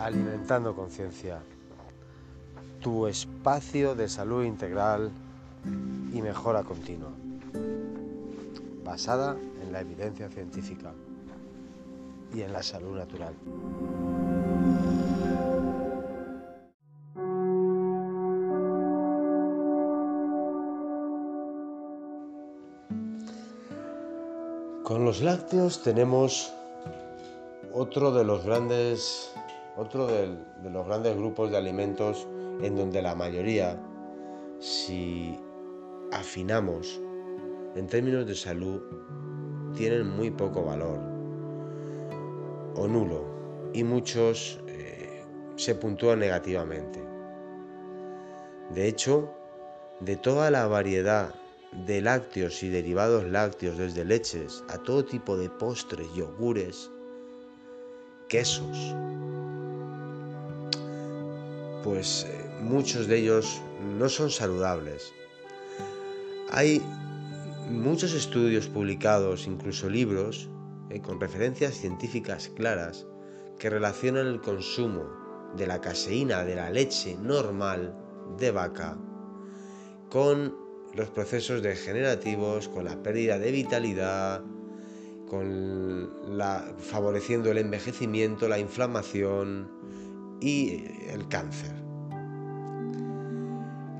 Alimentando Conciencia, tu espacio de salud integral y mejora continua, basada en la evidencia científica y en la salud natural. Con los lácteos tenemos otro de los grandes, otro de, los grandes grupos de alimentos en donde la mayoría, si afinamos en términos de salud, tienen muy poco valor o nulo y muchos eh, se puntúan negativamente. De hecho, de toda la variedad de lácteos y derivados lácteos, desde leches a todo tipo de postres, yogures, quesos. Pues eh, muchos de ellos no son saludables. Hay muchos estudios publicados, incluso libros, eh, con referencias científicas claras, que relacionan el consumo de la caseína de la leche normal de vaca con los procesos degenerativos, con la pérdida de vitalidad, con la, favoreciendo el envejecimiento, la inflamación y el cáncer.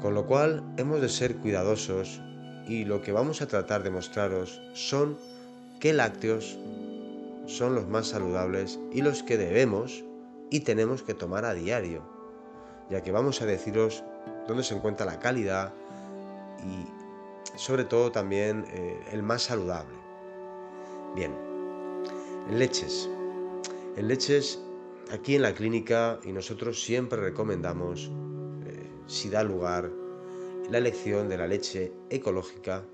Con lo cual hemos de ser cuidadosos y lo que vamos a tratar de mostraros son qué lácteos son los más saludables y los que debemos y tenemos que tomar a diario, ya que vamos a deciros dónde se encuentra la calidad, y sobre todo también eh, el más saludable. Bien, en leches. En leches, aquí en la clínica y nosotros siempre recomendamos, eh, si da lugar, la elección de la leche ecológica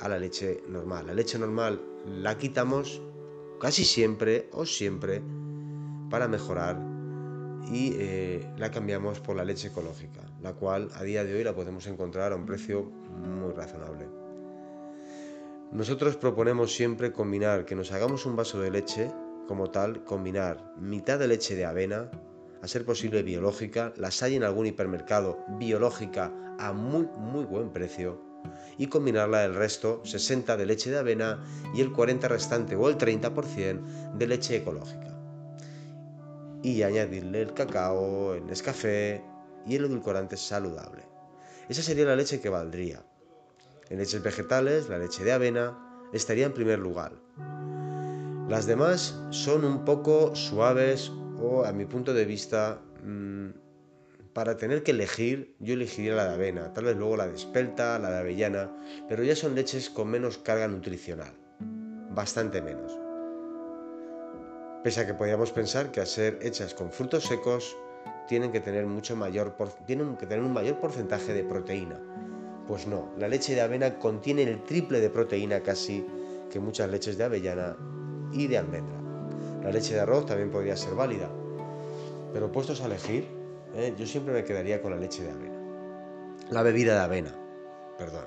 a la leche normal. La leche normal la quitamos casi siempre o siempre para mejorar y eh, la cambiamos por la leche ecológica, la cual a día de hoy la podemos encontrar a un precio muy razonable. Nosotros proponemos siempre combinar, que nos hagamos un vaso de leche como tal, combinar mitad de leche de avena, a ser posible biológica, las hay en algún hipermercado biológica a muy muy buen precio, y combinarla el resto, 60 de leche de avena y el 40 restante o el 30% de leche ecológica y añadirle el cacao, el Nescafé y el edulcorante saludable. Esa sería la leche que valdría. En leches vegetales, la leche de avena estaría en primer lugar. Las demás son un poco suaves o, a mi punto de vista, mm, para tener que elegir, yo elegiría la de avena, tal vez luego la de espelta, la de avellana, pero ya son leches con menos carga nutricional, bastante menos pese a que podríamos pensar que al ser hechas con frutos secos tienen que tener mucho mayor tienen que tener un mayor porcentaje de proteína. Pues no, la leche de avena contiene el triple de proteína casi que muchas leches de avellana y de almendra. La leche de arroz también podría ser válida, pero puestos a elegir, ¿eh? yo siempre me quedaría con la leche de avena. La bebida de avena, perdón.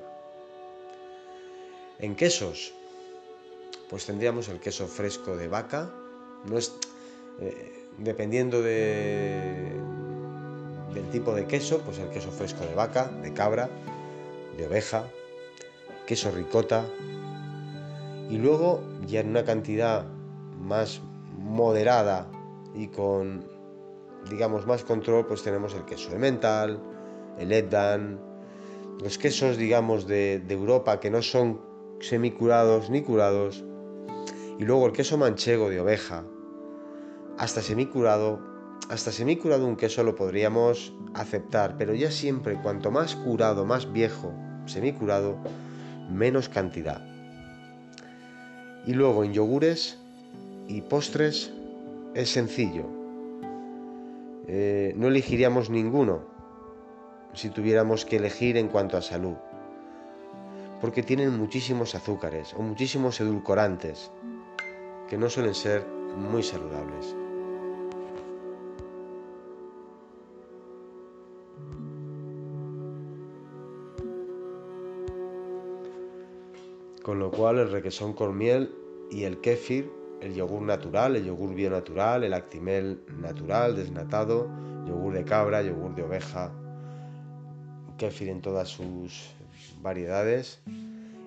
En quesos, pues tendríamos el queso fresco de vaca, no es, eh, dependiendo de, del tipo de queso, pues el queso fresco de vaca, de cabra, de oveja, queso ricota. Y luego, ya en una cantidad más moderada y con, digamos, más control, pues tenemos el queso de el Eddan, los quesos, digamos, de, de Europa que no son semicurados ni curados, y luego el queso manchego de oveja, hasta semicurado, hasta semicurado un queso lo podríamos aceptar, pero ya siempre cuanto más curado, más viejo, semicurado, menos cantidad. Y luego en yogures y postres es sencillo. Eh, no elegiríamos ninguno si tuviéramos que elegir en cuanto a salud, porque tienen muchísimos azúcares o muchísimos edulcorantes que no suelen ser muy saludables. Con lo cual el requesón con miel y el kéfir el yogur natural, el yogur bionatural, el actimel natural, desnatado, yogur de cabra, yogur de oveja, kéfir en todas sus variedades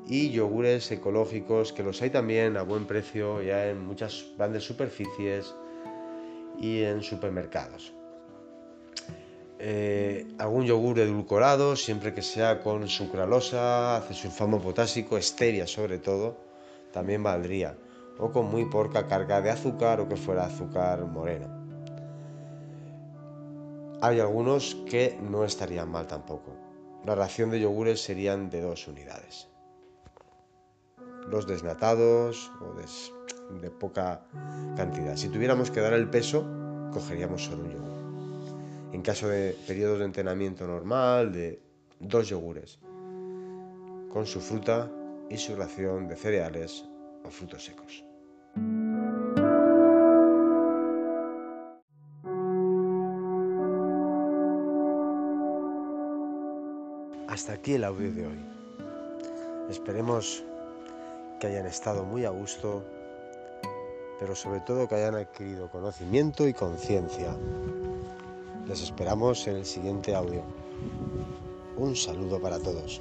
y yogures ecológicos que los hay también a buen precio ya en muchas grandes superficies y en supermercados. Eh, algún yogur edulcorado, siempre que sea con sucralosa, acesulfamo potásico, stevia sobre todo, también valdría, o con muy poca carga de azúcar o que fuera azúcar moreno. Hay algunos que no estarían mal tampoco. La ración de yogures serían de dos unidades. Los desnatados o de poca cantidad. Si tuviéramos que dar el peso, cogeríamos solo un yogur en caso de periodos de entrenamiento normal, de dos yogures, con su fruta y su ración de cereales o frutos secos. Hasta aquí el audio de hoy. Esperemos que hayan estado muy a gusto, pero sobre todo que hayan adquirido conocimiento y conciencia les esperamos en el siguiente audio. Un saludo para todos.